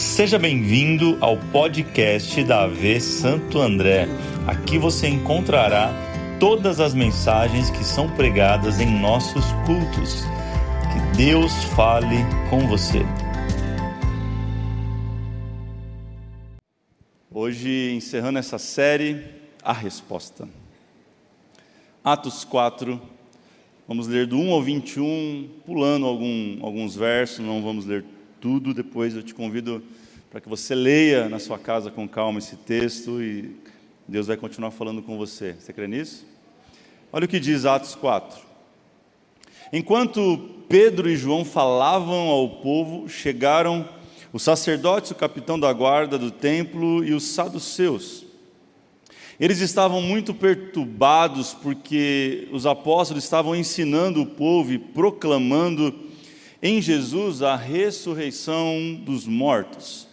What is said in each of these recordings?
Seja bem-vindo ao podcast da AV Santo André. Aqui você encontrará todas as mensagens que são pregadas em nossos cultos. Que Deus fale com você. Hoje, encerrando essa série, a resposta. Atos 4, vamos ler do 1 ao 21, pulando algum, alguns versos, não vamos ler tudo. Depois eu te convido para que você leia na sua casa com calma esse texto e Deus vai continuar falando com você. Você crê nisso? Olha o que diz Atos 4. Enquanto Pedro e João falavam ao povo, chegaram os sacerdotes, o capitão da guarda do templo e os saduceus. Eles estavam muito perturbados porque os apóstolos estavam ensinando o povo e proclamando em Jesus a ressurreição dos mortos.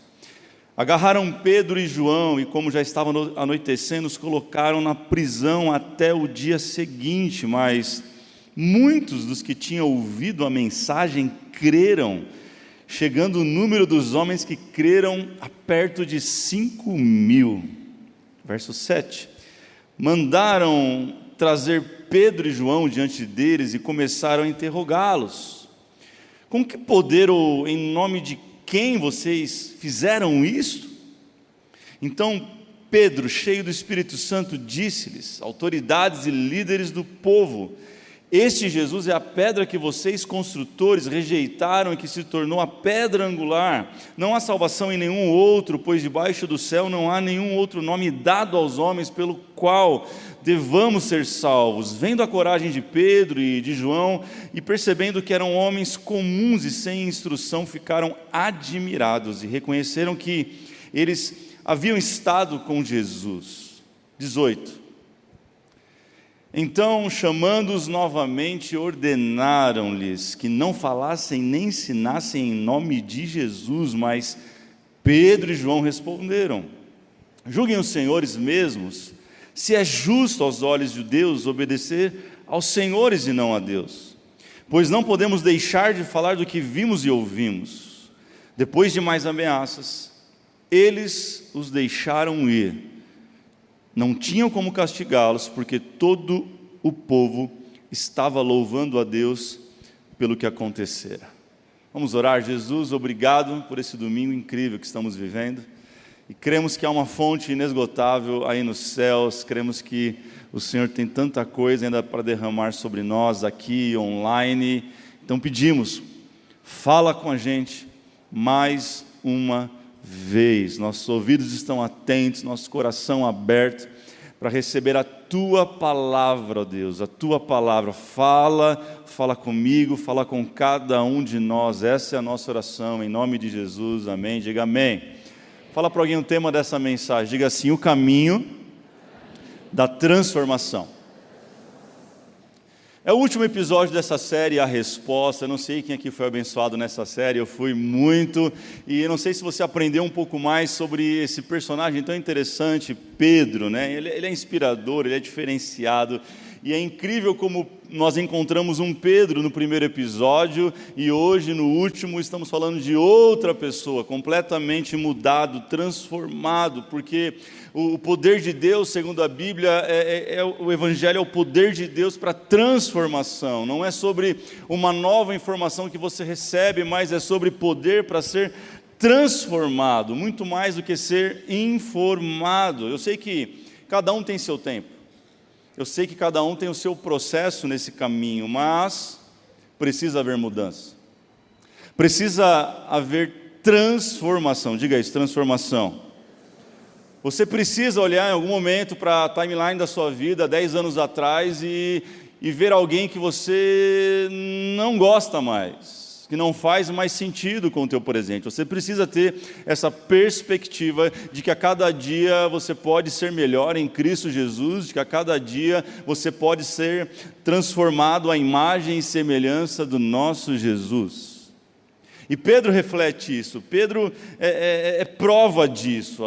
Agarraram Pedro e João e, como já estava anoitecendo, os colocaram na prisão até o dia seguinte, mas muitos dos que tinham ouvido a mensagem creram, chegando o número dos homens que creram a perto de cinco mil. Verso 7. Mandaram trazer Pedro e João diante deles e começaram a interrogá-los. Com que poder ou em nome de quem vocês fizeram isso? Então Pedro, cheio do Espírito Santo, disse-lhes, autoridades e líderes do povo: Este Jesus é a pedra que vocês, construtores, rejeitaram e que se tornou a pedra angular. Não há salvação em nenhum outro, pois debaixo do céu não há nenhum outro nome dado aos homens pelo qual devamos ser salvos. Vendo a coragem de Pedro e de João e percebendo que eram homens comuns e sem instrução, ficaram admirados e reconheceram que eles haviam estado com Jesus. 18. Então, chamando-os novamente, ordenaram-lhes que não falassem nem ensinassem em nome de Jesus, mas Pedro e João responderam: Julguem os senhores mesmos se é justo aos olhos de Deus obedecer aos senhores e não a Deus. Pois não podemos deixar de falar do que vimos e ouvimos. Depois de mais ameaças, eles os deixaram ir. Não tinham como castigá-los, porque todo o povo estava louvando a Deus pelo que acontecera. Vamos orar, Jesus, obrigado por esse domingo incrível que estamos vivendo. E cremos que há uma fonte inesgotável aí nos céus, cremos que o Senhor tem tanta coisa ainda para derramar sobre nós aqui, online. Então pedimos, fala com a gente mais uma vez. Nossos ouvidos estão atentos, nosso coração aberto para receber a tua palavra, Deus, a tua palavra. Fala, fala comigo, fala com cada um de nós. Essa é a nossa oração, em nome de Jesus. Amém. Diga amém. Fala para alguém o tema dessa mensagem. Diga assim: o caminho da transformação. É o último episódio dessa série, A Resposta. Eu não sei quem aqui foi abençoado nessa série, eu fui muito. E eu não sei se você aprendeu um pouco mais sobre esse personagem tão interessante, Pedro, né? Ele, ele é inspirador, ele é diferenciado. E é incrível como nós encontramos um Pedro no primeiro episódio e hoje, no último, estamos falando de outra pessoa, completamente mudado, transformado, porque o poder de Deus, segundo a Bíblia, é, é, é o Evangelho é o poder de Deus para transformação, não é sobre uma nova informação que você recebe, mas é sobre poder para ser transformado, muito mais do que ser informado. Eu sei que cada um tem seu tempo. Eu sei que cada um tem o seu processo nesse caminho, mas precisa haver mudança. Precisa haver transformação. Diga isso, transformação. Você precisa olhar em algum momento para a timeline da sua vida, 10 anos atrás, e, e ver alguém que você não gosta mais que não faz mais sentido com o teu presente. Você precisa ter essa perspectiva de que a cada dia você pode ser melhor em Cristo Jesus, de que a cada dia você pode ser transformado à imagem e semelhança do nosso Jesus. E Pedro reflete isso, Pedro é, é, é prova disso.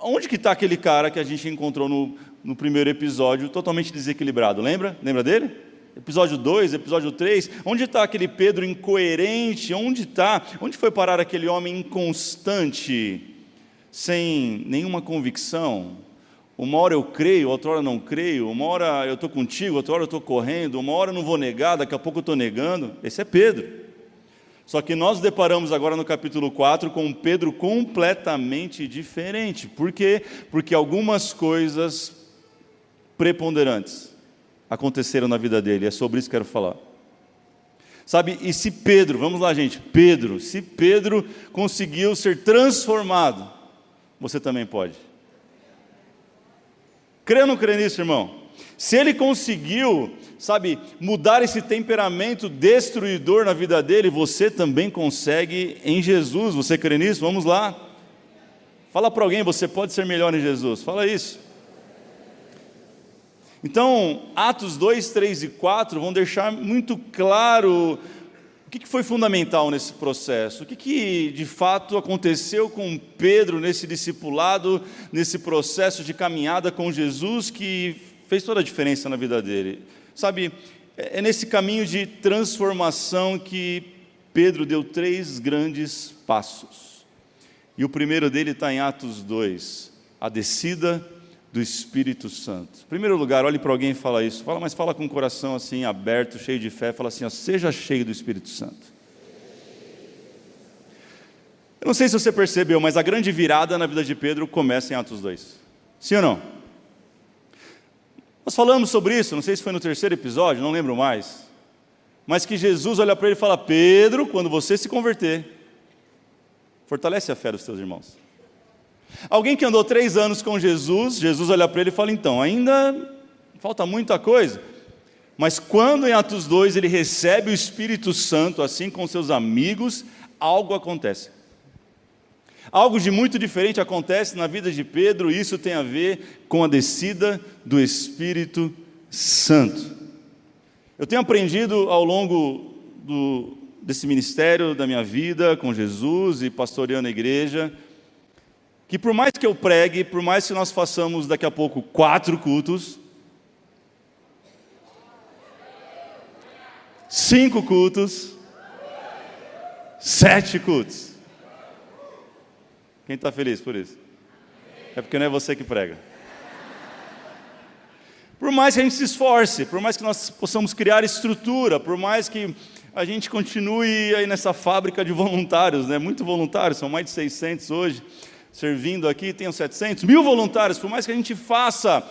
Onde que está aquele cara que a gente encontrou no, no primeiro episódio, totalmente desequilibrado? Lembra? Lembra dele? Episódio 2, episódio 3, onde está aquele Pedro incoerente? Onde está? Onde foi parar aquele homem inconstante, sem nenhuma convicção? Uma hora eu creio, outra hora não creio, uma hora eu estou contigo, outra hora eu estou correndo, uma hora eu não vou negar, daqui a pouco eu estou negando. Esse é Pedro. Só que nós deparamos agora no capítulo 4 com um Pedro completamente diferente. Por quê? Porque algumas coisas preponderantes aconteceram na vida dele. É sobre isso que quero falar. Sabe, e se Pedro, vamos lá, gente, Pedro, se Pedro conseguiu ser transformado, você também pode. Crê ou não crê nisso, irmão? Se ele conseguiu, sabe, mudar esse temperamento destruidor na vida dele, você também consegue em Jesus. Você crê nisso? Vamos lá. Fala para alguém, você pode ser melhor em Jesus. Fala isso. Então, Atos 2, 3 e 4 vão deixar muito claro o que foi fundamental nesse processo, o que de fato aconteceu com Pedro nesse discipulado, nesse processo de caminhada com Jesus que fez toda a diferença na vida dele. Sabe, é, é nesse caminho de transformação que Pedro deu três grandes passos. E o primeiro dele está em Atos 2, a descida do Espírito Santo. Em primeiro lugar, olhe para alguém e fala isso. Fala, mas fala com o coração assim aberto, cheio de fé, fala assim, ó, seja cheio do Espírito Santo. Eu não sei se você percebeu, mas a grande virada na vida de Pedro começa em Atos 2. Sim ou não? Nós falamos sobre isso, não sei se foi no terceiro episódio, não lembro mais. Mas que Jesus olha para ele e fala: Pedro, quando você se converter, fortalece a fé dos teus irmãos. Alguém que andou três anos com Jesus, Jesus olha para ele e fala: então, ainda falta muita coisa. Mas quando em Atos 2 ele recebe o Espírito Santo, assim com seus amigos, algo acontece. Algo de muito diferente acontece na vida de Pedro, e isso tem a ver com a descida do Espírito Santo. Eu tenho aprendido ao longo do, desse ministério da minha vida com Jesus e pastoreando a igreja, que por mais que eu pregue, por mais que nós façamos daqui a pouco quatro cultos, cinco cultos, sete cultos. Quem está feliz por isso? É porque não é você que prega. Por mais que a gente se esforce, por mais que nós possamos criar estrutura, por mais que a gente continue aí nessa fábrica de voluntários, né? Muito voluntários, são mais de 600 hoje servindo aqui, tem 700, mil voluntários, por mais que a gente faça,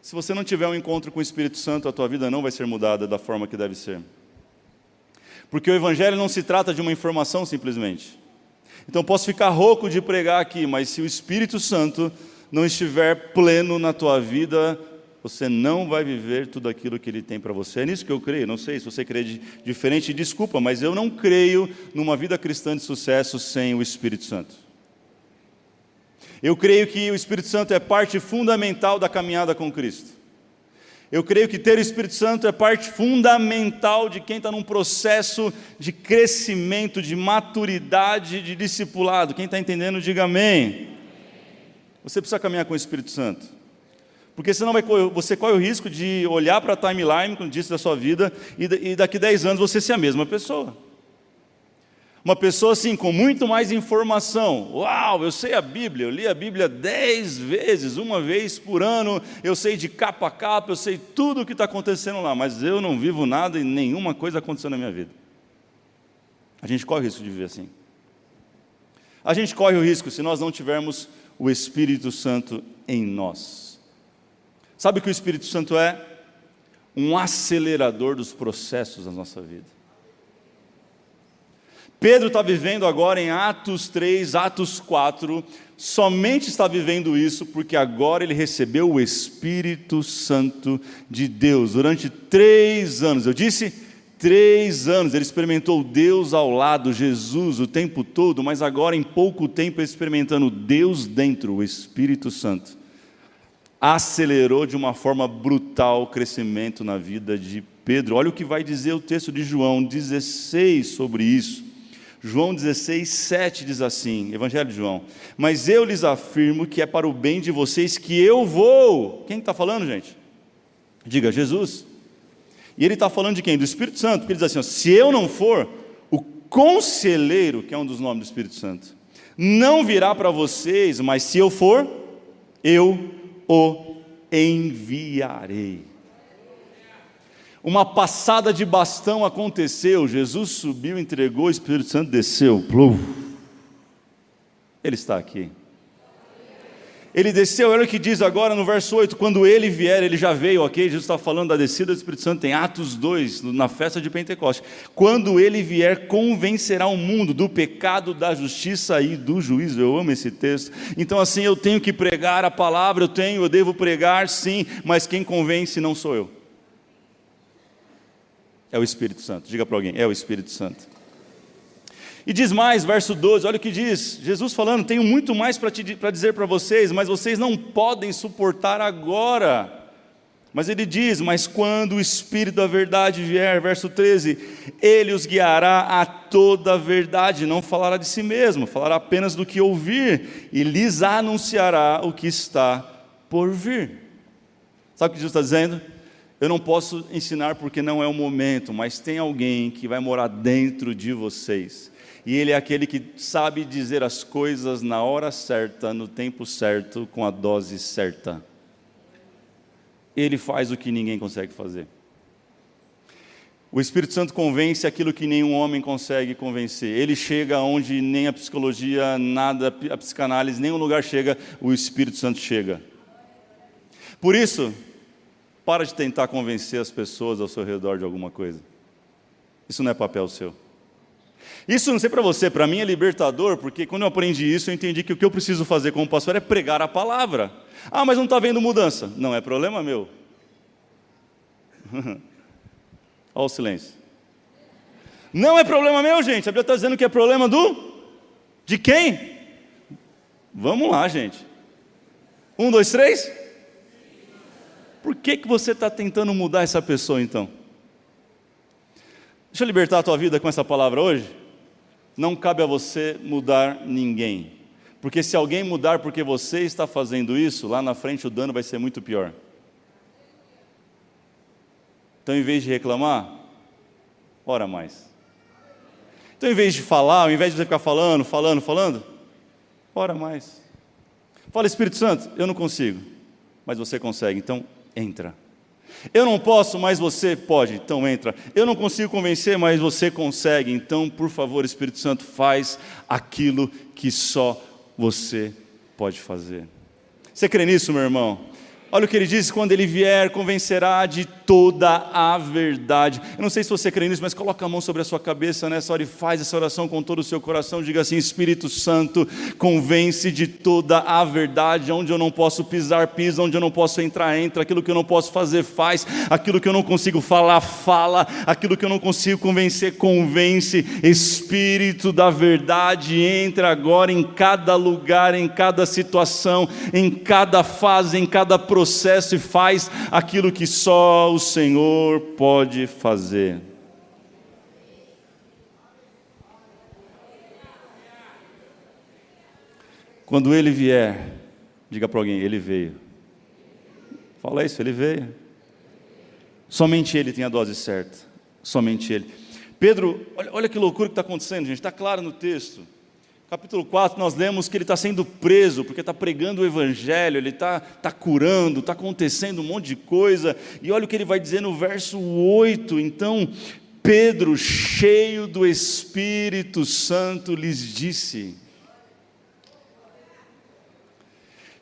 se você não tiver um encontro com o Espírito Santo, a tua vida não vai ser mudada da forma que deve ser. Porque o Evangelho não se trata de uma informação simplesmente. Então posso ficar rouco de pregar aqui, mas se o Espírito Santo não estiver pleno na tua vida, você não vai viver tudo aquilo que Ele tem para você. É nisso que eu creio. Não sei se você crê de, diferente, desculpa, mas eu não creio numa vida cristã de sucesso sem o Espírito Santo. Eu creio que o Espírito Santo é parte fundamental da caminhada com Cristo. Eu creio que ter o Espírito Santo é parte fundamental de quem está num processo de crescimento, de maturidade, de discipulado. Quem está entendendo, diga amém. Você precisa caminhar com o Espírito Santo. Porque senão vai, você corre o risco de olhar para a timeline, como disse, da sua vida, e daqui a 10 anos você ser a mesma pessoa. Uma pessoa assim, com muito mais informação. Uau, eu sei a Bíblia, eu li a Bíblia dez vezes, uma vez por ano, eu sei de capa a capa, eu sei tudo o que está acontecendo lá, mas eu não vivo nada e nenhuma coisa aconteceu na minha vida. A gente corre o risco de viver assim. A gente corre o risco se nós não tivermos o Espírito Santo em nós. Sabe o que o Espírito Santo é? Um acelerador dos processos da nossa vida. Pedro está vivendo agora em Atos 3, Atos 4, somente está vivendo isso porque agora ele recebeu o Espírito Santo de Deus durante três anos. Eu disse três anos, ele experimentou Deus ao lado, Jesus o tempo todo, mas agora em pouco tempo experimentando Deus dentro, o Espírito Santo. Acelerou de uma forma brutal o crescimento na vida de Pedro. Olha o que vai dizer o texto de João 16 sobre isso. João 16, 7 diz assim, Evangelho de João: Mas eu lhes afirmo que é para o bem de vocês que eu vou. Quem está falando, gente? Diga, Jesus. E ele está falando de quem? Do Espírito Santo, porque ele diz assim: ó, se eu não for, o conselheiro, que é um dos nomes do Espírito Santo, não virá para vocês, mas se eu for, eu o enviarei. Uma passada de bastão aconteceu, Jesus subiu, entregou, o Espírito Santo desceu. Ele está aqui. Ele desceu, olha o que diz agora no verso 8: quando ele vier, ele já veio, ok? Jesus está falando da descida do Espírito Santo em Atos 2, na festa de Pentecostes. Quando ele vier, convencerá o mundo do pecado, da justiça e do juízo. Eu amo esse texto. Então, assim, eu tenho que pregar a palavra, eu tenho, eu devo pregar, sim, mas quem convence não sou eu. É o Espírito Santo. Diga para alguém: é o Espírito Santo. E diz mais, verso 12, olha o que diz: Jesus falando, tenho muito mais para dizer para vocês, mas vocês não podem suportar agora. Mas ele diz: Mas quando o Espírito da verdade vier, verso 13, ele os guiará a toda a verdade, não falará de si mesmo, falará apenas do que ouvir, e lhes anunciará o que está por vir. Sabe o que Jesus está dizendo? Eu não posso ensinar porque não é o momento, mas tem alguém que vai morar dentro de vocês e Ele é aquele que sabe dizer as coisas na hora certa, no tempo certo, com a dose certa. Ele faz o que ninguém consegue fazer. O Espírito Santo convence aquilo que nenhum homem consegue convencer. Ele chega onde nem a psicologia, nada, a psicanálise, nenhum lugar chega, o Espírito Santo chega. Por isso, para de tentar convencer as pessoas ao seu redor de alguma coisa. Isso não é papel seu. Isso não sei para você, para mim é libertador, porque quando eu aprendi isso, eu entendi que o que eu preciso fazer como pastor é pregar a palavra. Ah, mas não está vendo mudança. Não é problema meu. Olha o silêncio. Não é problema meu, gente. A Bíblia está dizendo que é problema do. De quem? Vamos lá, gente. Um, dois, três. Por que, que você está tentando mudar essa pessoa então? Deixa eu libertar a tua vida com essa palavra hoje não cabe a você mudar ninguém. Porque se alguém mudar porque você está fazendo isso, lá na frente o dano vai ser muito pior. Então, em vez de reclamar, ora mais. Então, em vez de falar, ao invés de você ficar falando, falando, falando, ora mais. Fala, Espírito Santo, eu não consigo, mas você consegue, então entra. Eu não posso, mas você pode, então entra. Eu não consigo convencer, mas você consegue. Então, por favor, Espírito Santo, faz aquilo que só você pode fazer. Você crê nisso, meu irmão? Olha o que ele diz: quando ele vier, convencerá de toda a verdade. Eu não sei se você crê nisso, mas coloca a mão sobre a sua cabeça nessa hora e faz essa oração com todo o seu coração. Diga assim: Espírito Santo, convence de toda a verdade. Onde eu não posso pisar, pisa. Onde eu não posso entrar, entra. Aquilo que eu não posso fazer, faz. Aquilo que eu não consigo falar, fala. Aquilo que eu não consigo convencer, convence. Espírito da verdade, entra agora em cada lugar, em cada situação, em cada fase, em cada processo e faz aquilo que só o Senhor pode fazer. Quando ele vier, diga para alguém: Ele veio. Fala isso, ele veio. Somente ele tem a dose certa. Somente ele. Pedro, olha, olha que loucura que está acontecendo, gente. Está claro no texto capítulo 4, nós lemos que ele está sendo preso, porque está pregando o Evangelho, ele está tá curando, está acontecendo um monte de coisa, e olha o que ele vai dizer no verso 8: então, Pedro, cheio do Espírito Santo, lhes disse,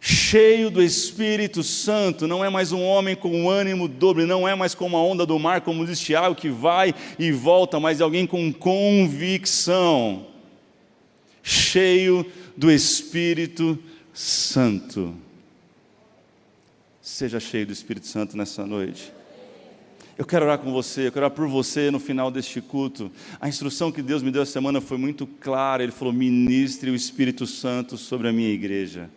cheio do Espírito Santo, não é mais um homem com ânimo dobre, não é mais como a onda do mar, como diz Tiago, que vai e volta, mas é alguém com convicção cheio do Espírito Santo. Seja cheio do Espírito Santo nessa noite. Eu quero orar com você, eu quero orar por você no final deste culto. A instrução que Deus me deu essa semana foi muito clara. Ele falou: ministre o Espírito Santo sobre a minha igreja.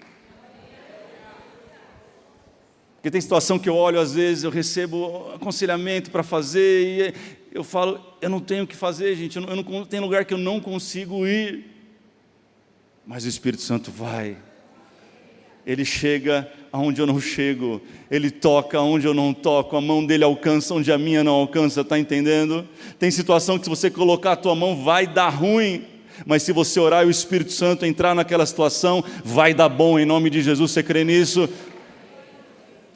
Porque tem situação que eu olho, às vezes, eu recebo aconselhamento para fazer, e eu falo, eu não tenho o que fazer, gente, eu não, eu não tem lugar que eu não consigo ir. Mas o Espírito Santo vai. Ele chega aonde eu não chego, Ele toca aonde eu não toco, a mão dele alcança onde a minha não alcança, está entendendo? Tem situação que se você colocar a tua mão vai dar ruim, mas se você orar e o Espírito Santo entrar naquela situação, vai dar bom em nome de Jesus, você crê nisso?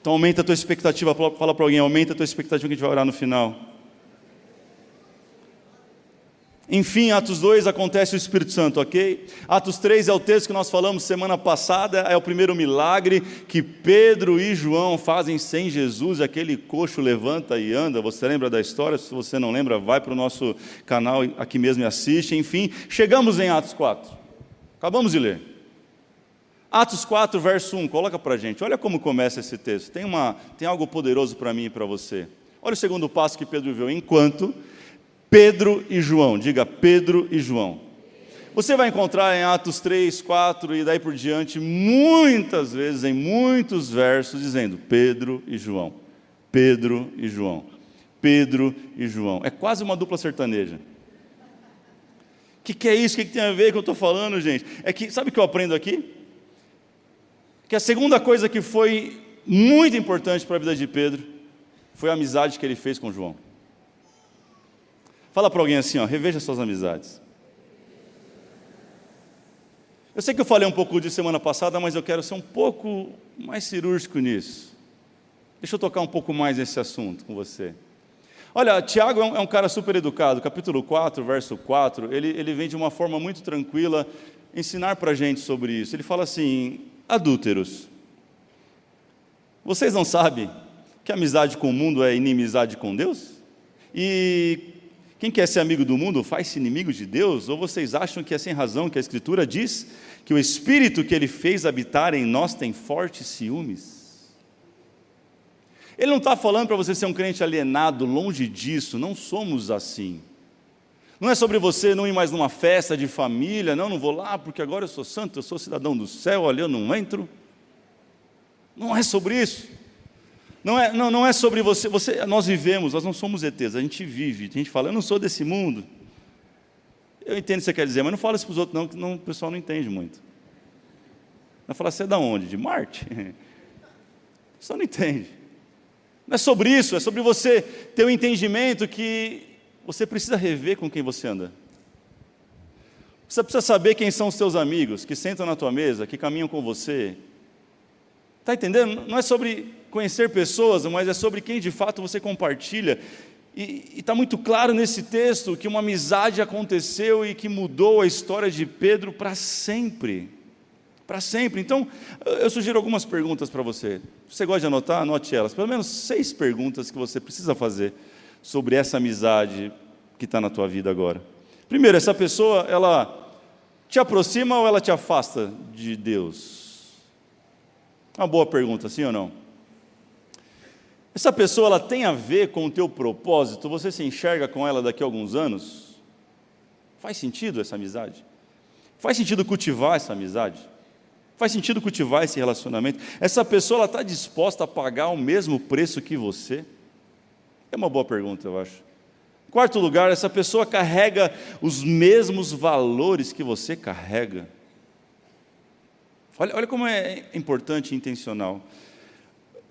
Então aumenta a tua expectativa, fala para alguém, aumenta a tua expectativa que a gente vai orar no final. Enfim, Atos 2 acontece o Espírito Santo, ok? Atos 3 é o texto que nós falamos semana passada, é o primeiro milagre que Pedro e João fazem sem Jesus, aquele coxo levanta e anda. Você lembra da história? Se você não lembra, vai para o nosso canal aqui mesmo e assiste. Enfim, chegamos em Atos 4. Acabamos de ler. Atos 4, verso 1, coloca para a gente. Olha como começa esse texto. Tem, uma, tem algo poderoso para mim e para você. Olha o segundo passo que Pedro viu. Enquanto Pedro e João, diga Pedro e João. Você vai encontrar em Atos 3, 4 e daí por diante, muitas vezes, em muitos versos, dizendo Pedro e João. Pedro e João. Pedro e João. É quase uma dupla sertaneja. O que, que, é isso? O que, que, tem a ver com o que eu estou falando, gente? É que, sabe o que eu aprendo aqui? Que a segunda coisa que foi muito importante para a vida de Pedro foi a amizade que ele fez com João. Fala para alguém assim, ó, reveja suas amizades. Eu sei que eu falei um pouco disso semana passada, mas eu quero ser um pouco mais cirúrgico nisso. Deixa eu tocar um pouco mais nesse assunto com você. Olha, Tiago é um, é um cara super educado, capítulo 4, verso 4, ele, ele vem de uma forma muito tranquila ensinar para a gente sobre isso. Ele fala assim: adúlteros, vocês não sabem que amizade com o mundo é inimizade com Deus? E quem quer ser amigo do mundo faz-se inimigo de Deus? Ou vocês acham que é sem razão que a Escritura diz que o Espírito que Ele fez habitar em nós tem fortes ciúmes? Ele não está falando para você ser um crente alienado, longe disso, não somos assim. Não é sobre você não ir mais numa festa de família, não, não vou lá porque agora eu sou santo, eu sou cidadão do céu, olha, eu não entro. Não é sobre isso. Não é, não, não é sobre você, você. Nós vivemos, nós não somos ETs, a gente vive. A gente fala, eu não sou desse mundo. Eu entendo o que você quer dizer, mas não fala isso para os outros, não, que não, o pessoal não entende muito. Vai falar, você é da onde? De Marte? O pessoal não entende. Não é sobre isso, é sobre você ter o um entendimento que você precisa rever com quem você anda. Você precisa saber quem são os seus amigos que sentam na tua mesa, que caminham com você. Está entendendo? Não é sobre conhecer pessoas, mas é sobre quem de fato você compartilha. E está muito claro nesse texto que uma amizade aconteceu e que mudou a história de Pedro para sempre. Para sempre. Então, eu sugiro algumas perguntas para você. Você gosta de anotar? Anote elas. Pelo menos seis perguntas que você precisa fazer sobre essa amizade que está na tua vida agora. Primeiro, essa pessoa, ela te aproxima ou ela te afasta de Deus? Uma boa pergunta, sim ou não? Essa pessoa ela tem a ver com o teu propósito? Você se enxerga com ela daqui a alguns anos? Faz sentido essa amizade? Faz sentido cultivar essa amizade? Faz sentido cultivar esse relacionamento? Essa pessoa está disposta a pagar o mesmo preço que você? É uma boa pergunta, eu acho. Quarto lugar, essa pessoa carrega os mesmos valores que você carrega. Olha, olha como é importante e intencional.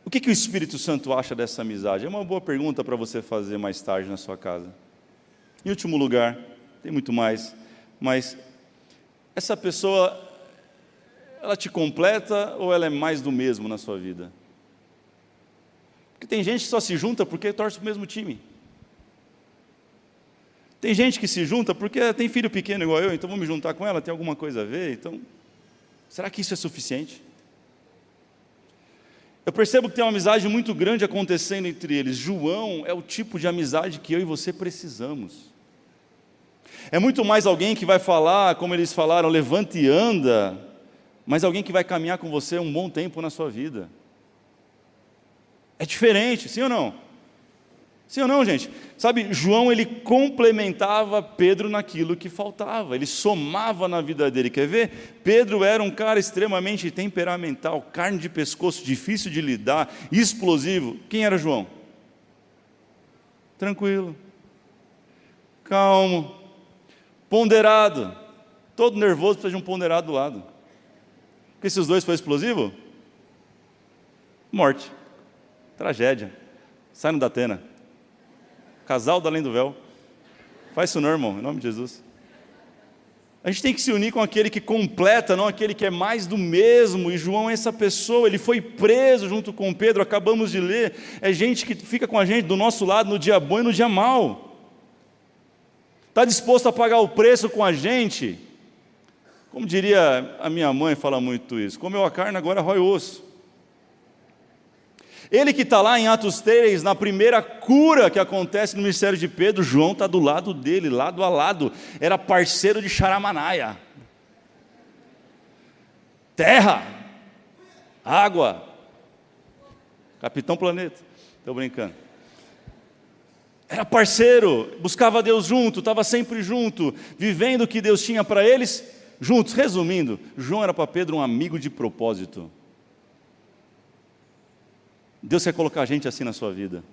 O que, que o Espírito Santo acha dessa amizade? É uma boa pergunta para você fazer mais tarde na sua casa. Em último lugar, tem muito mais, mas essa pessoa, ela te completa ou ela é mais do mesmo na sua vida? Porque tem gente que só se junta porque torce para o mesmo time. Tem gente que se junta porque tem filho pequeno igual eu, então vou me juntar com ela, tem alguma coisa a ver, então. Será que isso é suficiente? Eu percebo que tem uma amizade muito grande acontecendo entre eles. João é o tipo de amizade que eu e você precisamos. É muito mais alguém que vai falar, como eles falaram, levante e anda, mas alguém que vai caminhar com você um bom tempo na sua vida. É diferente, sim ou não? Sim ou não, gente? Sabe, João ele complementava Pedro naquilo que faltava, ele somava na vida dele. Quer ver? Pedro era um cara extremamente temperamental, carne de pescoço, difícil de lidar, explosivo. Quem era João? Tranquilo, calmo, ponderado. Todo nervoso precisa de um ponderado do lado. Porque se os dois forem explosivos, Morte. Tragédia. Sai no Datena. Casal da Além do Véu. Faz isso não, irmão, em nome de Jesus. A gente tem que se unir com aquele que completa, não aquele que é mais do mesmo. E João é essa pessoa, ele foi preso junto com Pedro, acabamos de ler. É gente que fica com a gente do nosso lado no dia bom e no dia mal. Está disposto a pagar o preço com a gente. Como diria a minha mãe, fala muito isso: comeu a carne, agora rói osso. Ele que está lá em Atos 3, na primeira cura que acontece no ministério de Pedro, João está do lado dele, lado a lado, era parceiro de Charamanaia. Terra, água, Capitão Planeta, estou brincando. Era parceiro, buscava Deus junto, estava sempre junto, vivendo o que Deus tinha para eles, juntos. Resumindo, João era para Pedro um amigo de propósito. Deus quer colocar gente assim na sua vida.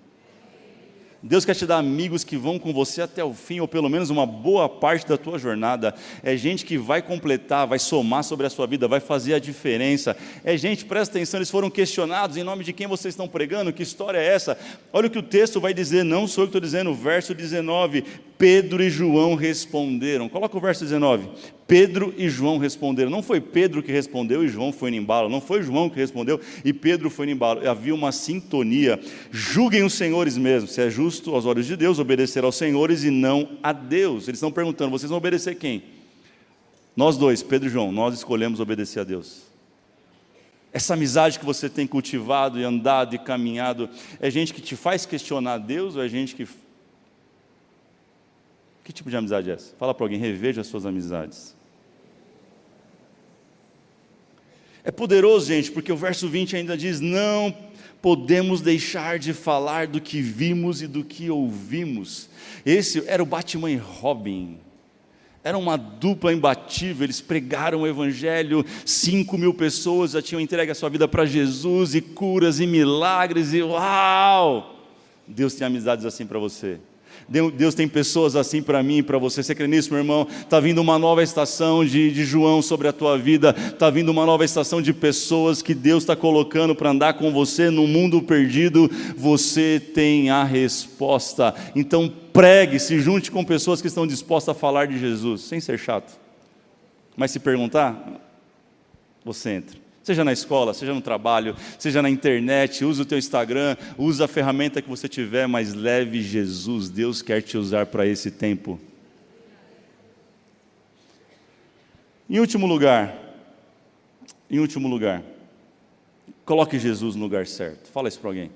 Deus quer te dar amigos que vão com você até o fim, ou pelo menos uma boa parte da tua jornada. É gente que vai completar, vai somar sobre a sua vida, vai fazer a diferença. É gente, presta atenção, eles foram questionados em nome de quem vocês estão pregando, que história é essa? Olha o que o texto vai dizer, não sou eu que estou dizendo, verso 19. Pedro e João responderam. Coloca o verso 19. Pedro e João responderam. Não foi Pedro que respondeu e João foi no embalo. Não foi João que respondeu e Pedro foi no embalo. Havia uma sintonia. Julguem os senhores mesmo. Se é justo aos olhos de Deus obedecer aos senhores e não a Deus. Eles estão perguntando: vocês vão obedecer quem? Nós dois, Pedro e João, nós escolhemos obedecer a Deus. Essa amizade que você tem cultivado e andado e caminhado, é gente que te faz questionar Deus ou é gente que que tipo de amizade é essa? Fala para alguém, reveja as suas amizades. É poderoso, gente, porque o verso 20 ainda diz: Não podemos deixar de falar do que vimos e do que ouvimos. Esse era o Batman e Robin. Era uma dupla imbatível, eles pregaram o Evangelho, cinco mil pessoas já tinham entregue a sua vida para Jesus, e curas e milagres, e uau! Deus tem amizades assim para você. Deus tem pessoas assim para mim e para você. Você crê nisso, meu irmão? Está vindo uma nova estação de, de João sobre a tua vida. Está vindo uma nova estação de pessoas que Deus está colocando para andar com você no mundo perdido. Você tem a resposta. Então pregue, se junte com pessoas que estão dispostas a falar de Jesus, sem ser chato. Mas se perguntar, você entra seja na escola, seja no trabalho, seja na internet, use o teu Instagram, use a ferramenta que você tiver, mas leve Jesus, Deus quer te usar para esse tempo. Em último lugar, em último lugar, coloque Jesus no lugar certo. Fala isso para alguém.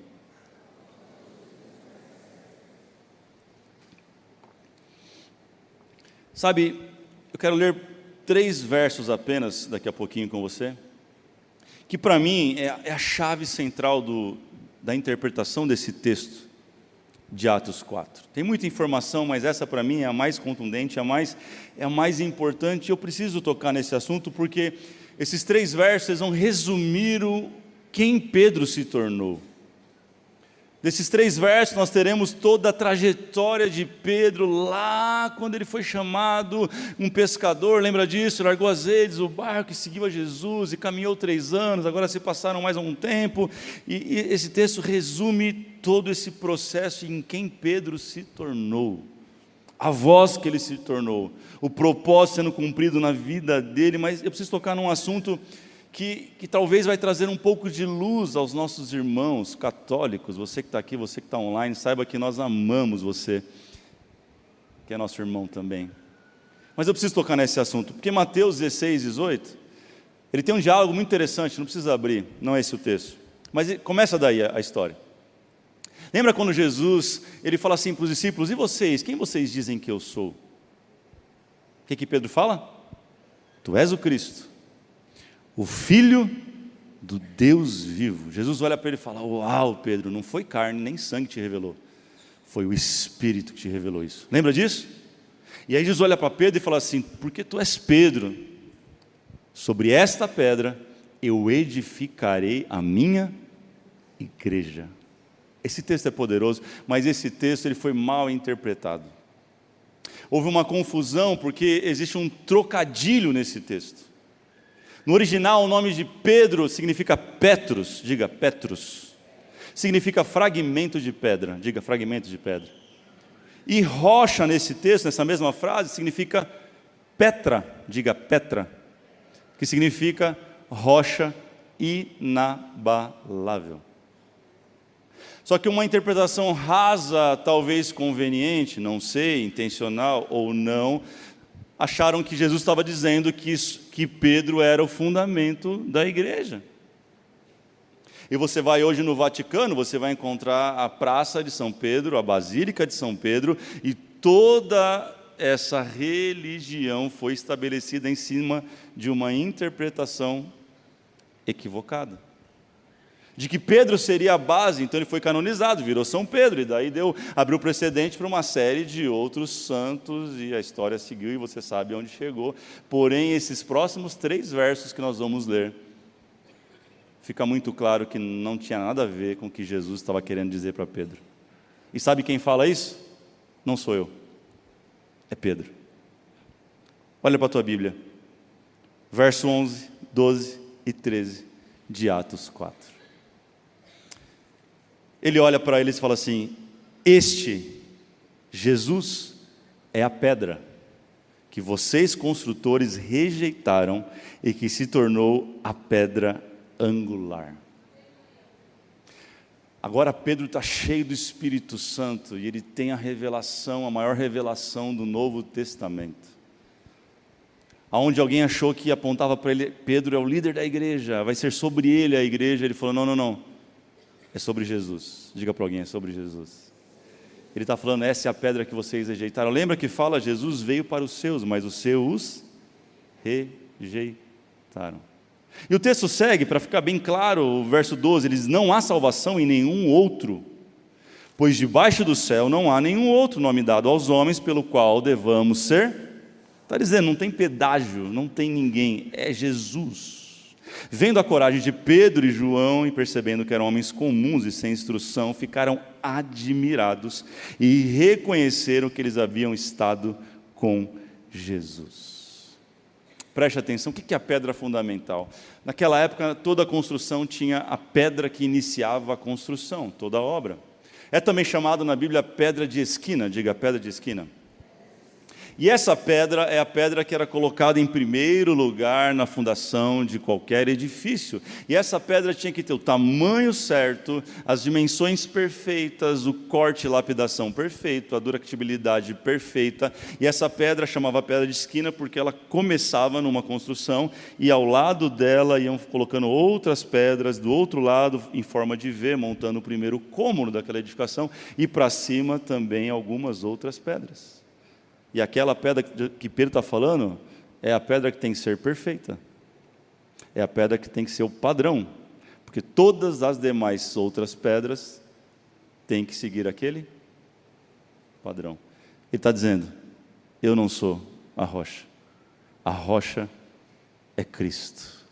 Sabe, eu quero ler três versos apenas daqui a pouquinho com você que para mim é, é, a chave central do, da interpretação desse texto de Atos 4. Tem muita informação, mas essa para mim é a mais contundente, é a mais, é a mais importante. Eu preciso tocar nesse assunto porque esses três versos vão resumir o, quem Pedro se tornou. Desses três versos, nós teremos toda a trajetória de Pedro lá quando ele foi chamado um pescador, lembra disso? Largou as redes, o barco e seguiu a Jesus e caminhou três anos, agora se passaram mais algum tempo. E, e esse texto resume todo esse processo em quem Pedro se tornou, a voz que ele se tornou, o propósito sendo cumprido na vida dele. Mas eu preciso tocar num assunto que, que talvez vai trazer um pouco de luz aos nossos irmãos católicos. Você que está aqui, você que está online, saiba que nós amamos você, que é nosso irmão também. Mas eu preciso tocar nesse assunto, porque Mateus 16, 18, ele tem um diálogo muito interessante, não precisa abrir, não é esse o texto. Mas começa daí a, a história. Lembra quando Jesus, ele fala assim para os discípulos, e vocês, quem vocês dizem que eu sou? O que, que Pedro fala? Tu és o Cristo, o Filho do Deus vivo. Jesus olha para ele e fala: Uau, Pedro, não foi carne nem sangue que te revelou, foi o Espírito que te revelou isso. Lembra disso? E aí Jesus olha para Pedro e fala assim: Porque tu és Pedro, sobre esta pedra eu edificarei a minha igreja. Esse texto é poderoso, mas esse texto ele foi mal interpretado. Houve uma confusão porque existe um trocadilho nesse texto. No original, o nome de Pedro significa Petrus, diga Petrus. Significa fragmento de pedra, diga fragmento de pedra. E rocha nesse texto, nessa mesma frase, significa Petra, diga Petra, que significa rocha inabalável. Só que uma interpretação rasa, talvez conveniente, não sei, intencional ou não, acharam que Jesus estava dizendo que, que Pedro era o fundamento da igreja. E você vai hoje no Vaticano, você vai encontrar a Praça de São Pedro, a Basílica de São Pedro, e toda essa religião foi estabelecida em cima de uma interpretação equivocada. De que Pedro seria a base, então ele foi canonizado, virou São Pedro, e daí deu, abriu precedente para uma série de outros santos, e a história seguiu, e você sabe onde chegou. Porém, esses próximos três versos que nós vamos ler, fica muito claro que não tinha nada a ver com o que Jesus estava querendo dizer para Pedro. E sabe quem fala isso? Não sou eu, é Pedro. Olha para a tua Bíblia, verso 11, 12 e 13 de Atos 4. Ele olha para eles e fala assim: Este Jesus é a pedra que vocês construtores rejeitaram e que se tornou a pedra angular. Agora Pedro está cheio do Espírito Santo e ele tem a revelação, a maior revelação do Novo Testamento. Aonde alguém achou que apontava para ele, Pedro é o líder da igreja, vai ser sobre ele a igreja, ele falou: não, não, não, é sobre Jesus. Diga para alguém: é sobre Jesus. Ele está falando: essa é a pedra que vocês rejeitaram. Lembra que fala: Jesus veio para os seus, mas os seus rejeitaram. E o texto segue, para ficar bem claro, o verso 12: eles não há salvação em nenhum outro, pois debaixo do céu não há nenhum outro nome dado aos homens pelo qual devamos ser Está dizendo, não tem pedágio, não tem ninguém, é Jesus. Vendo a coragem de Pedro e João e percebendo que eram homens comuns e sem instrução, ficaram admirados e reconheceram que eles haviam estado com Jesus. Preste atenção, o que é a pedra fundamental? Naquela época, toda construção tinha a pedra que iniciava a construção, toda a obra. É também chamado na Bíblia pedra de esquina, diga pedra de esquina. E essa pedra é a pedra que era colocada em primeiro lugar na fundação de qualquer edifício. E essa pedra tinha que ter o tamanho certo, as dimensões perfeitas, o corte e lapidação perfeito, a durabilidade perfeita. E essa pedra chamava pedra de esquina porque ela começava numa construção e ao lado dela iam colocando outras pedras do outro lado em forma de V, montando o primeiro cômodo daquela edificação e para cima também algumas outras pedras. E aquela pedra que Pedro está falando é a pedra que tem que ser perfeita. É a pedra que tem que ser o padrão. Porque todas as demais outras pedras têm que seguir aquele padrão. Ele está dizendo: Eu não sou a rocha. A rocha é Cristo.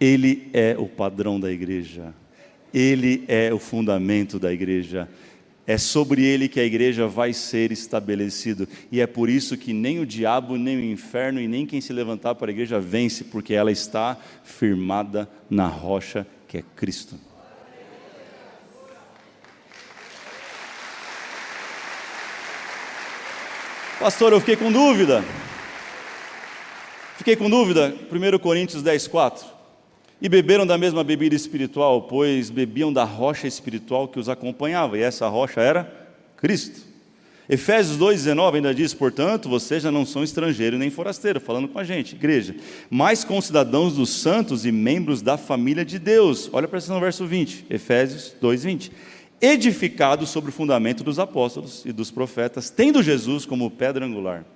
Ele é o padrão da igreja. Ele é o fundamento da igreja. É sobre ele que a igreja vai ser estabelecido. E é por isso que nem o diabo, nem o inferno e nem quem se levantar para a igreja vence, porque ela está firmada na rocha que é Cristo. Pastor, eu fiquei com dúvida. Fiquei com dúvida. 1 Coríntios 10, 4. E beberam da mesma bebida espiritual, pois bebiam da rocha espiritual que os acompanhava, e essa rocha era Cristo. Efésios 2,19 ainda diz: Portanto, vocês já não são estrangeiros nem forasteiros, falando com a gente, igreja, mas cidadãos dos santos e membros da família de Deus. Olha para no verso 20, Efésios 2,20. Edificados sobre o fundamento dos apóstolos e dos profetas, tendo Jesus como pedra angular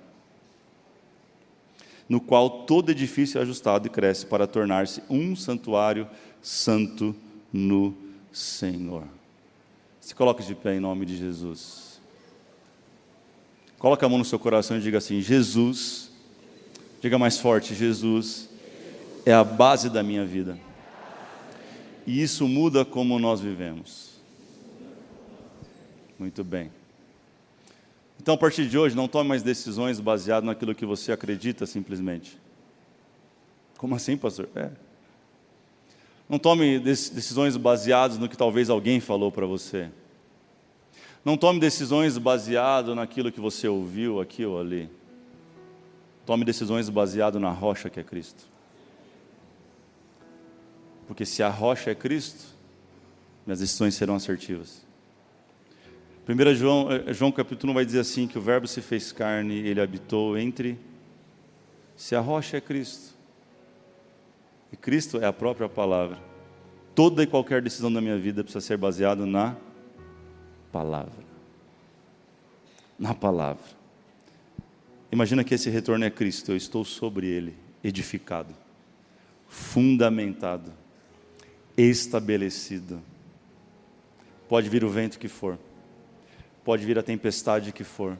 no qual todo edifício é ajustado e cresce para tornar-se um santuário santo no Senhor. Se coloque de pé em nome de Jesus. Coloque a mão no seu coração e diga assim: Jesus, diga mais forte: Jesus é a base da minha vida. E isso muda como nós vivemos. Muito bem. Então, a partir de hoje, não tome mais decisões baseadas naquilo que você acredita simplesmente. Como assim, pastor? É. Não tome decisões baseadas no que talvez alguém falou para você. Não tome decisões baseadas naquilo que você ouviu aqui ou ali. Tome decisões baseadas na rocha que é Cristo. Porque se a rocha é Cristo, minhas decisões serão assertivas. 1 João, eh, João capítulo 1 vai dizer assim: que o Verbo se fez carne, ele habitou entre. Se a rocha é Cristo, e Cristo é a própria palavra, toda e qualquer decisão da minha vida precisa ser baseada na palavra. Na palavra. Imagina que esse retorno é Cristo, eu estou sobre ele, edificado, fundamentado, estabelecido. Pode vir o vento que for, pode vir a tempestade que for,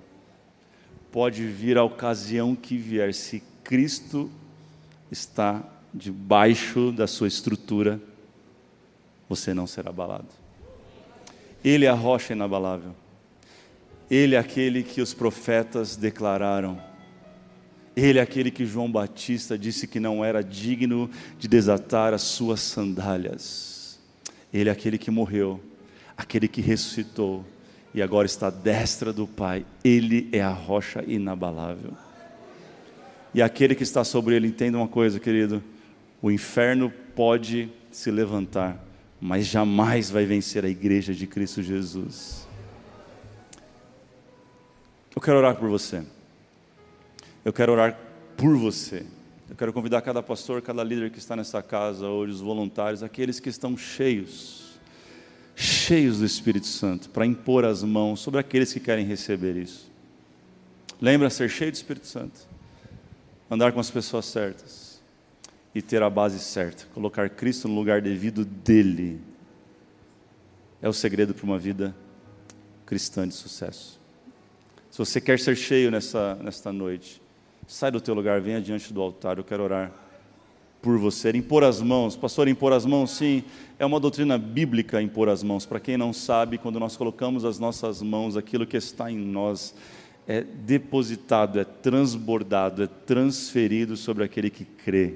pode vir a ocasião que vier, se Cristo está debaixo da sua estrutura, você não será abalado. Ele é a rocha inabalável. Ele é aquele que os profetas declararam. Ele é aquele que João Batista disse que não era digno de desatar as suas sandálias. Ele é aquele que morreu, aquele que ressuscitou e agora está à destra do Pai. Ele é a rocha inabalável. E aquele que está sobre ele, entenda uma coisa, querido: o inferno pode se levantar, mas jamais vai vencer a igreja de Cristo Jesus. Eu quero orar por você. Eu quero orar por você. Eu quero convidar cada pastor, cada líder que está nessa casa, hoje, os voluntários, aqueles que estão cheios, cheios do Espírito Santo, para impor as mãos sobre aqueles que querem receber isso. Lembra ser cheio do Espírito Santo, andar com as pessoas certas e ter a base certa, colocar Cristo no lugar devido dele. É o segredo para uma vida cristã de sucesso. Se você quer ser cheio nessa, nesta noite, sai do teu lugar, venha diante do altar, eu quero orar por você. Impor as mãos, pastor, impor as mãos, sim, é uma doutrina bíblica impor as mãos. Para quem não sabe, quando nós colocamos as nossas mãos, aquilo que está em nós é depositado, é transbordado, é transferido sobre aquele que crê.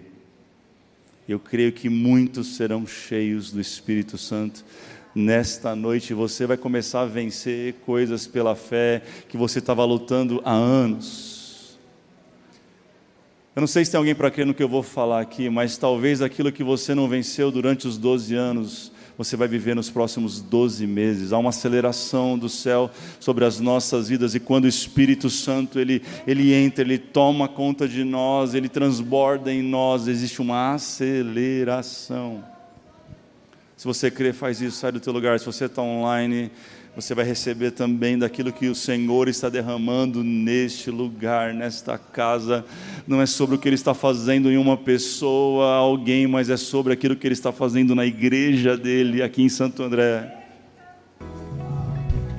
Eu creio que muitos serão cheios do Espírito Santo nesta noite você vai começar a vencer coisas pela fé que você estava lutando há anos. Eu não sei se tem alguém para crer no que eu vou falar aqui, mas talvez aquilo que você não venceu durante os 12 anos, você vai viver nos próximos 12 meses. Há uma aceleração do céu sobre as nossas vidas e quando o Espírito Santo ele, ele entra, ele toma conta de nós, ele transborda em nós, existe uma aceleração. Se você crê, faz isso, sai do teu lugar. Se você está online, você vai receber também daquilo que o Senhor está derramando neste lugar, nesta casa. Não é sobre o que Ele está fazendo em uma pessoa, alguém, mas é sobre aquilo que Ele está fazendo na igreja dele, aqui em Santo André.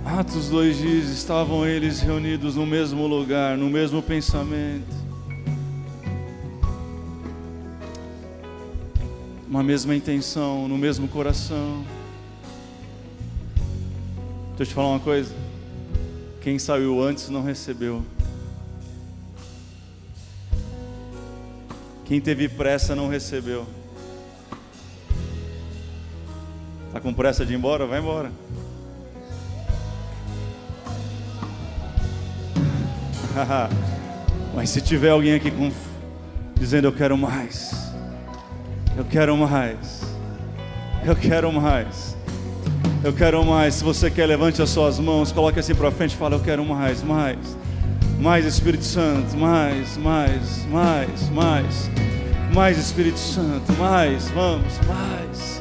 Atos 2 diz: estavam eles reunidos no mesmo lugar, no mesmo pensamento. uma mesma intenção, no mesmo coração. Deixa eu te falar uma coisa. Quem saiu antes não recebeu. Quem teve pressa não recebeu. Está com pressa de ir embora? Vai embora. Mas se tiver alguém aqui com, dizendo eu quero mais, eu quero mais. Eu quero mais. Eu quero mais. Se você quer, levante as suas mãos, coloque assim para frente e fala: Eu quero mais, mais. Mais Espírito Santo, mais, mais, mais, mais. Mais Espírito Santo, mais, vamos, mais.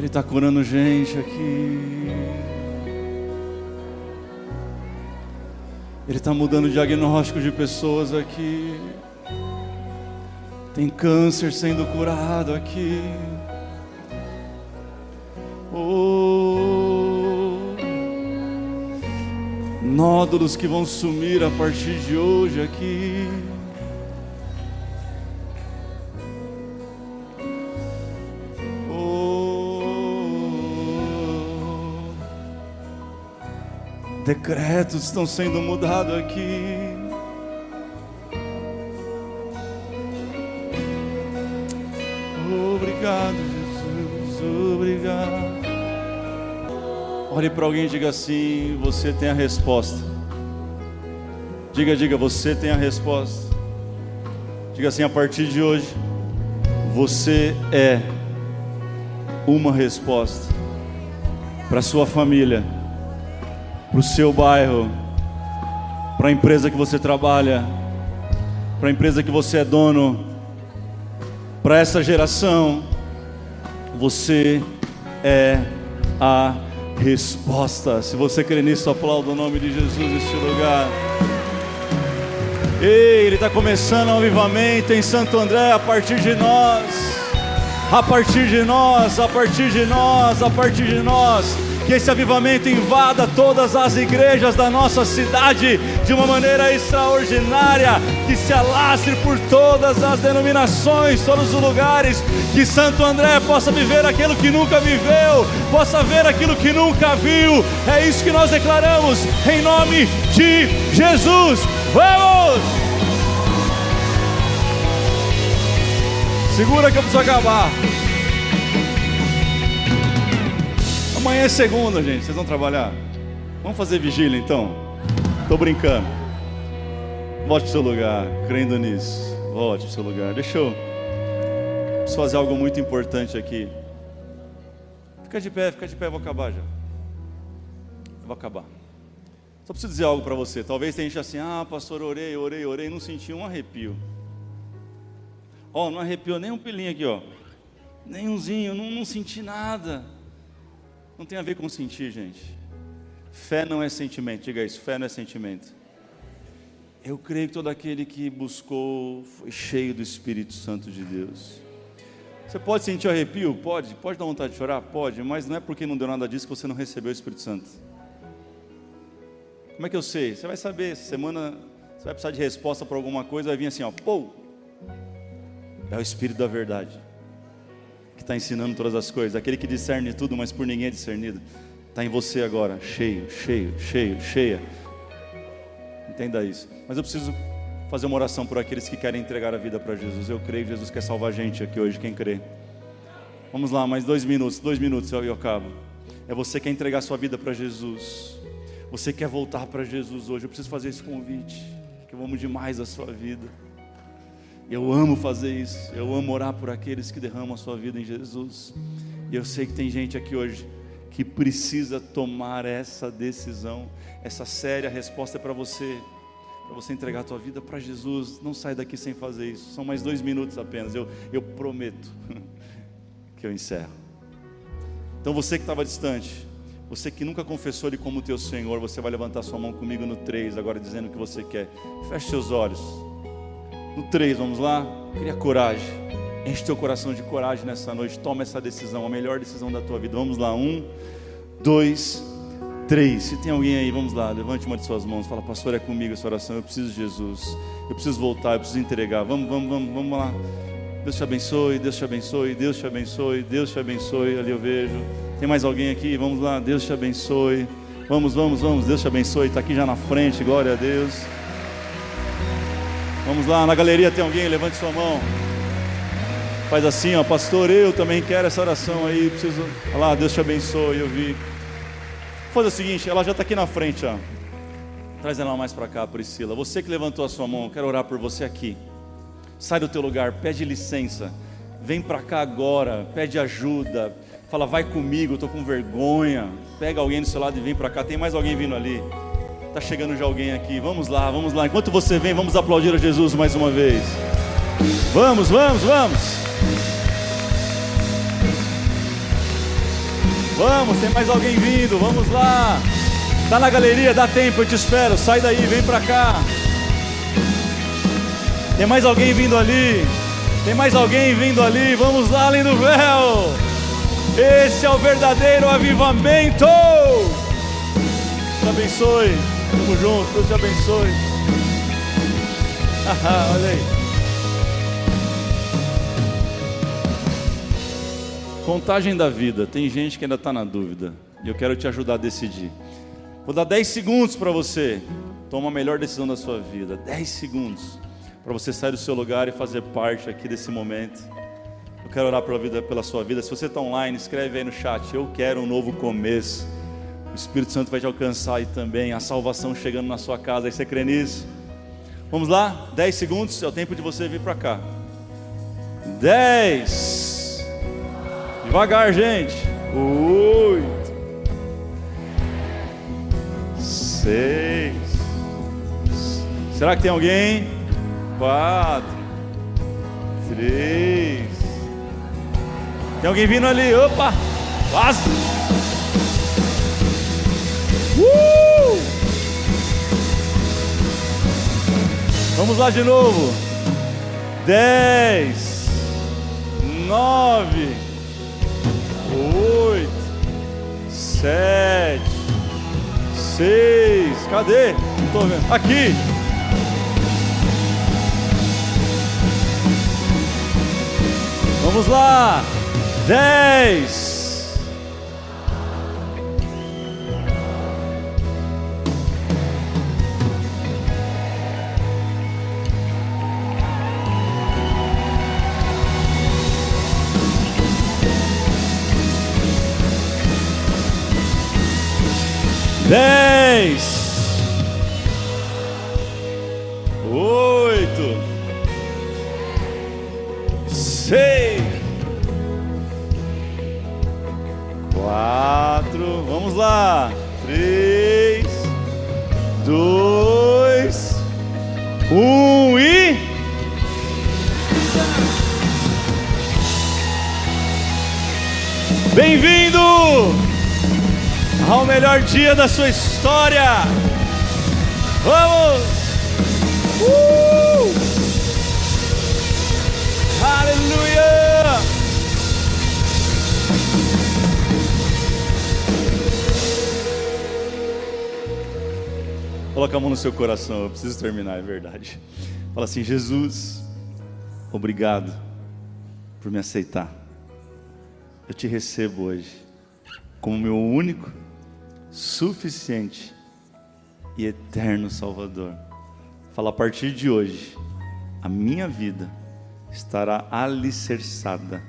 Ele está curando gente aqui. Ele está mudando o diagnóstico de pessoas aqui. Tem câncer sendo curado aqui. Oh, nódulos que vão sumir a partir de hoje aqui. Decretos estão sendo mudados aqui. Obrigado, Jesus. Obrigado. Olhe para alguém e diga assim: Você tem a resposta. Diga, diga, você tem a resposta. Diga assim: a partir de hoje, você é uma resposta para sua família para o seu bairro, para a empresa que você trabalha, para a empresa que você é dono, para essa geração, você é a resposta. Se você crê nisso, aplauda o nome de Jesus neste lugar. Ei, Ele está começando um avivamento em Santo André a partir de nós. A partir de nós, a partir de nós, a partir de nós que esse avivamento invada todas as igrejas da nossa cidade de uma maneira extraordinária, que se alastre por todas as denominações, todos os lugares, que Santo André possa viver aquilo que nunca viveu, possa ver aquilo que nunca viu. É isso que nós declaramos em nome de Jesus. Vamos! Segura que eu preciso acabar. Amanhã é segunda, gente. Vocês vão trabalhar? Vamos fazer vigília então? Tô brincando. Volte pro seu lugar, crendo nisso. Volte pro seu lugar. Deixa eu. Preciso fazer algo muito importante aqui. Fica de pé, fica de pé, vou acabar já. Vou acabar. Só preciso dizer algo para você. Talvez tenha gente assim, ah, pastor, orei, orei, orei, não senti um arrepio. Ó, oh, não arrepiou nem um pelinho aqui, ó. Nenhumzinho, não, não senti nada. Não tem a ver com sentir, gente. Fé não é sentimento, diga isso, fé não é sentimento. Eu creio que todo aquele que buscou foi cheio do Espírito Santo de Deus. Você pode sentir arrepio? Pode. Pode dar vontade de chorar? Pode. Mas não é porque não deu nada disso que você não recebeu o Espírito Santo. Como é que eu sei? Você vai saber. Semana você vai precisar de resposta para alguma coisa. Vai vir assim, ó. Pô! É o Espírito da verdade que está ensinando todas as coisas, aquele que discerne tudo, mas por ninguém é discernido, está em você agora, cheio, cheio, cheio, cheia. Entenda isso. Mas eu preciso fazer uma oração por aqueles que querem entregar a vida para Jesus. Eu creio que Jesus quer salvar a gente aqui hoje, quem crê. Vamos lá, mais dois minutos, dois minutos eu acabo. É você que quer entregar sua vida para Jesus. Você quer voltar para Jesus hoje. Eu preciso fazer esse convite, que eu amo demais a sua vida. Eu amo fazer isso. Eu amo orar por aqueles que derramam a sua vida em Jesus. E eu sei que tem gente aqui hoje que precisa tomar essa decisão. Essa séria resposta é para você. Para você entregar a tua vida para Jesus. Não sai daqui sem fazer isso. São mais dois minutos apenas. Eu, eu prometo que eu encerro. Então você que estava distante, você que nunca confessou Ele como teu Senhor, você vai levantar sua mão comigo no 3, agora dizendo o que você quer. Feche seus olhos. No 3, vamos lá? Cria coragem. Enche teu coração de coragem nessa noite. Toma essa decisão, a melhor decisão da tua vida. Vamos lá. Um, dois, três. Se tem alguém aí, vamos lá. Levante uma de suas mãos. Fala, pastor, é comigo essa oração. Eu preciso de Jesus. Eu preciso voltar, eu preciso entregar. Vamos, vamos, vamos, vamos lá. Deus te abençoe, Deus te abençoe, Deus te abençoe, Deus te abençoe. Ali eu vejo. Tem mais alguém aqui? Vamos lá, Deus te abençoe. Vamos, vamos, vamos. Deus te abençoe. Está aqui já na frente, glória a Deus. Vamos lá, na galeria tem alguém? Levante sua mão. Faz assim, ó, pastor, eu também quero essa oração aí. Preciso. Olha lá, Deus te abençoe. Eu vi. Faz o seguinte, ela já está aqui na frente, ó. Traz ela mais para cá, Priscila. Você que levantou a sua mão, quero orar por você aqui. Sai do teu lugar, pede licença. Vem para cá agora, pede ajuda. Fala, vai comigo, eu tô com vergonha. Pega alguém do seu lado e vem para cá. Tem mais alguém vindo ali. Está chegando já alguém aqui. Vamos lá, vamos lá. Enquanto você vem, vamos aplaudir a Jesus mais uma vez. Vamos, vamos, vamos. Vamos, tem mais alguém vindo, vamos lá. Tá na galeria, dá tempo, eu te espero. Sai daí, vem pra cá. Tem mais alguém vindo ali. Tem mais alguém vindo ali. Vamos lá, além do véu. Esse é o verdadeiro avivamento. Te abençoe. Tamo junto, Deus te abençoe. Olha aí. Contagem da vida. Tem gente que ainda está na dúvida. E eu quero te ajudar a decidir. Vou dar 10 segundos para você tomar a melhor decisão da sua vida. 10 segundos para você sair do seu lugar e fazer parte aqui desse momento. Eu quero orar pela, vida, pela sua vida. Se você está online, escreve aí no chat. Eu quero um novo começo. O Espírito Santo vai te alcançar aí também. A salvação chegando na sua casa. Aí você crê nisso? Vamos lá? 10 segundos. É o tempo de você vir para cá. 10. Devagar, gente. 8. 6. Será que tem alguém? 4. 3. Tem alguém vindo ali? Opa! Quase! Uh! Vamos lá de novo. Dez, nove, oito, sete, seis. Cadê? Não estou vendo. Aqui. Vamos lá dez. Dez, oito, seis. quatro, vamos lá, três, dois, um e. Bem-vindo ao melhor dia da sua história. Vamos! Uh! Aleluia! Coloca a mão no seu coração, eu preciso terminar, é verdade. Fala assim: Jesus, obrigado por me aceitar. Eu te recebo hoje como meu único, suficiente e eterno Salvador. Fala a partir de hoje, a minha vida estará alicerçada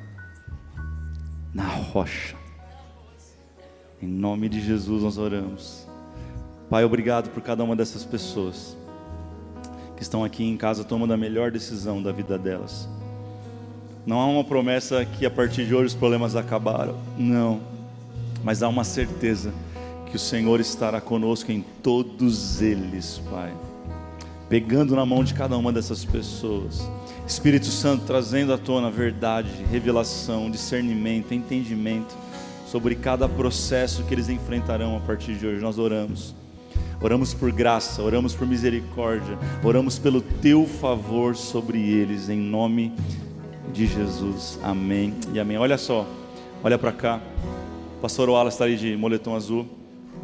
na rocha. Em nome de Jesus nós oramos. Pai, obrigado por cada uma dessas pessoas que estão aqui em casa tomando a melhor decisão da vida delas. Não há uma promessa que a partir de hoje os problemas acabaram. Não. Mas há uma certeza que o Senhor estará conosco em todos eles, Pai. Pegando na mão de cada uma dessas pessoas. Espírito Santo trazendo à tona verdade, revelação, discernimento, entendimento sobre cada processo que eles enfrentarão a partir de hoje. Nós oramos Oramos por graça, oramos por misericórdia, oramos pelo teu favor sobre eles, em nome de Jesus. Amém e amém. Olha só, olha para cá. Pastor Wallace está ali de moletom azul.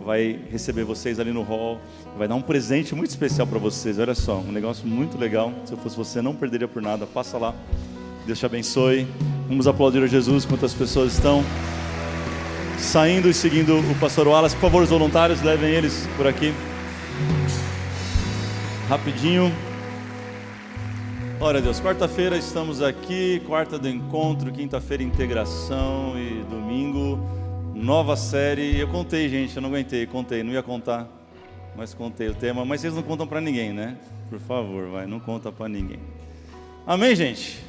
Vai receber vocês ali no hall. Vai dar um presente muito especial para vocês. Olha só, um negócio muito legal. Se eu fosse você, não perderia por nada. Passa lá. Deus te abençoe. Vamos aplaudir a Jesus quantas pessoas estão saindo e seguindo o pastor Wallace. Por favor, os voluntários, levem eles por aqui. Rapidinho. Glória a Deus. Quarta-feira estamos aqui, quarta do encontro, quinta-feira integração e domingo nova série. Eu contei, gente, eu não aguentei, contei, não ia contar, mas contei o tema, mas vocês não contam para ninguém, né? Por favor, vai, não conta para ninguém. Amém, gente.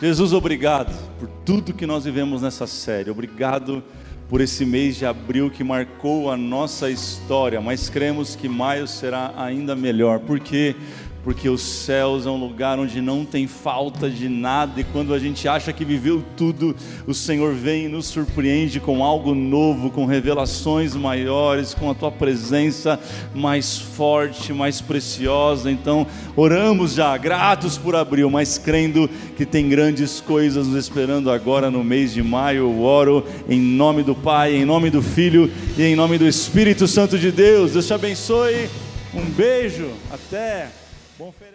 Jesus, obrigado por tudo que nós vivemos nessa série. Obrigado por esse mês de abril que marcou a nossa história, mas cremos que maio será ainda melhor. Por quê? Porque os céus é um lugar onde não tem falta de nada, e quando a gente acha que viveu tudo, o Senhor vem e nos surpreende com algo novo, com revelações maiores, com a tua presença mais forte, mais preciosa. Então, oramos já, gratos por abril, mas crendo que tem grandes coisas nos esperando agora no mês de maio. Eu oro em nome do Pai, em nome do Filho e em nome do Espírito Santo de Deus. Deus te abençoe. Um beijo. Até. Bom feriado.